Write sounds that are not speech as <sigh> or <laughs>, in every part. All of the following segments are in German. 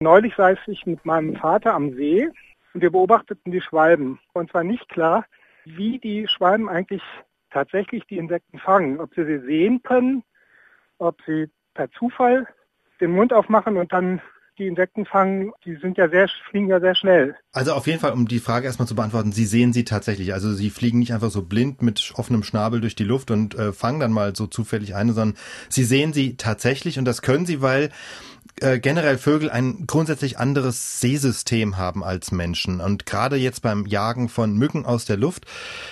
Neulich saß ich mit meinem Vater am See und wir beobachteten die Schwalben. Und zwar nicht klar, wie die Schwalben eigentlich tatsächlich die Insekten fangen. Ob sie sie sehen können, ob sie per Zufall den Mund aufmachen und dann die Insekten fangen, die sind ja sehr, fliegen ja sehr schnell. Also auf jeden Fall, um die Frage erstmal zu beantworten, Sie sehen sie tatsächlich. Also Sie fliegen nicht einfach so blind mit offenem Schnabel durch die Luft und äh, fangen dann mal so zufällig eine, sondern Sie sehen sie tatsächlich und das können Sie, weil äh, generell Vögel ein grundsätzlich anderes Sehsystem haben als Menschen. Und gerade jetzt beim Jagen von Mücken aus der Luft,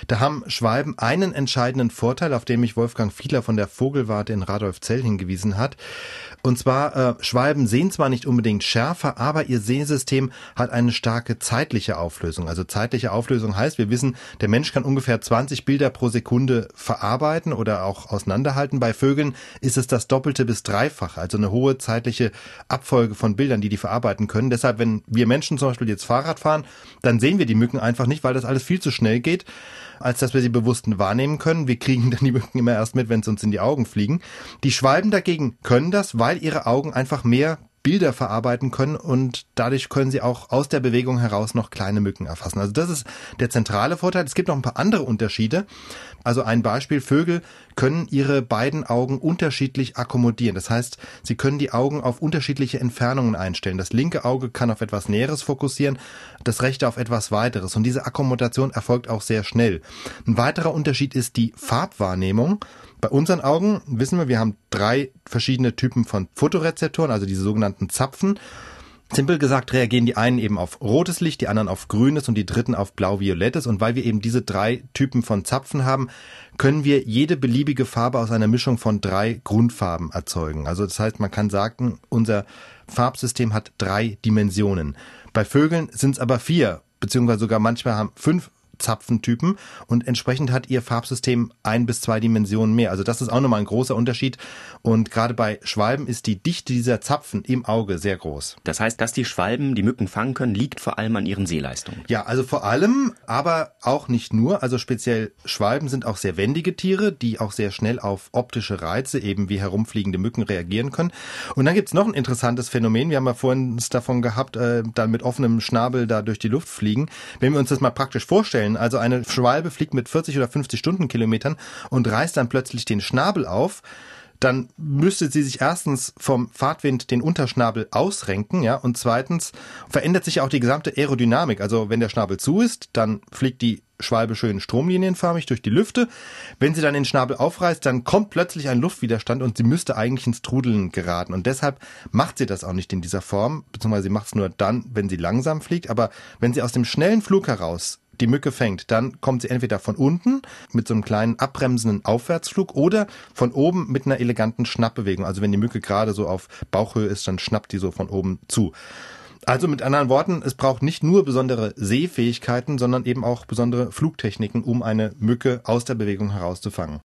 da haben Schwalben einen entscheidenden Vorteil, auf den mich Wolfgang Fiedler von der Vogelwarte in Radolfzell hingewiesen hat. Und zwar, äh, Schwalben sehen zwar nicht unbedingt schärfer, aber ihr Sehsystem hat eine starke zeitliche Auflösung. Also zeitliche Auflösung heißt, wir wissen, der Mensch kann ungefähr 20 Bilder pro Sekunde verarbeiten oder auch auseinanderhalten. Bei Vögeln ist es das Doppelte bis Dreifache, also eine hohe zeitliche Abfolge von Bildern, die die verarbeiten können. Deshalb, wenn wir Menschen zum Beispiel jetzt Fahrrad fahren, dann sehen wir die Mücken einfach nicht, weil das alles viel zu schnell geht, als dass wir sie bewusst wahrnehmen können. Wir kriegen <laughs> dann die Mücken immer erst mit, wenn sie uns in die Augen fliegen. Die Schwalben dagegen können das, weil ihre Augen einfach mehr Bilder verarbeiten können und dadurch können sie auch aus der Bewegung heraus noch kleine Mücken erfassen. Also das ist der zentrale Vorteil. Es gibt noch ein paar andere Unterschiede. Also ein Beispiel, Vögel können ihre beiden Augen unterschiedlich akkommodieren. Das heißt, sie können die Augen auf unterschiedliche Entfernungen einstellen. Das linke Auge kann auf etwas Näheres fokussieren, das rechte auf etwas weiteres. Und diese Akkommodation erfolgt auch sehr schnell. Ein weiterer Unterschied ist die Farbwahrnehmung. Bei unseren Augen wissen wir, wir haben drei verschiedene Typen von Fotorezeptoren, also diese sogenannten Zapfen. Simpel gesagt reagieren die einen eben auf rotes Licht, die anderen auf grünes und die dritten auf blau-violettes. Und weil wir eben diese drei Typen von Zapfen haben, können wir jede beliebige Farbe aus einer Mischung von drei Grundfarben erzeugen. Also das heißt, man kann sagen, unser Farbsystem hat drei Dimensionen. Bei Vögeln sind es aber vier, beziehungsweise sogar manchmal haben fünf Zapfentypen und entsprechend hat ihr Farbsystem ein bis zwei Dimensionen mehr. Also das ist auch nochmal ein großer Unterschied und gerade bei Schwalben ist die Dichte dieser Zapfen im Auge sehr groß. Das heißt, dass die Schwalben die Mücken fangen können, liegt vor allem an ihren Sehleistungen. Ja, also vor allem, aber auch nicht nur. Also speziell Schwalben sind auch sehr wendige Tiere, die auch sehr schnell auf optische Reize, eben wie herumfliegende Mücken, reagieren können. Und dann gibt's noch ein interessantes Phänomen. Wir haben ja vorhin davon gehabt, äh, dann mit offenem Schnabel da durch die Luft fliegen. Wenn wir uns das mal praktisch vorstellen, vorstellen. Also eine Schwalbe fliegt mit 40 oder 50 Stundenkilometern und reißt dann plötzlich den Schnabel auf dann müsste sie sich erstens vom Fahrtwind den Unterschnabel ausrenken, ja, und zweitens verändert sich auch die gesamte Aerodynamik. Also wenn der Schnabel zu ist, dann fliegt die Schwalbe schön stromlinienförmig durch die Lüfte. Wenn sie dann den Schnabel aufreißt, dann kommt plötzlich ein Luftwiderstand und sie müsste eigentlich ins Trudeln geraten. Und deshalb macht sie das auch nicht in dieser Form, beziehungsweise sie macht es nur dann, wenn sie langsam fliegt. Aber wenn sie aus dem schnellen Flug heraus die Mücke fängt, dann kommt sie entweder von unten mit so einem kleinen abbremsenden Aufwärtsflug oder von oben mit einer eleganten Schnappbewegung. Also wenn die Mücke gerade so auf Bauchhöhe ist, dann schnappt die so von oben zu. Also mit anderen Worten, es braucht nicht nur besondere Sehfähigkeiten, sondern eben auch besondere Flugtechniken, um eine Mücke aus der Bewegung herauszufangen.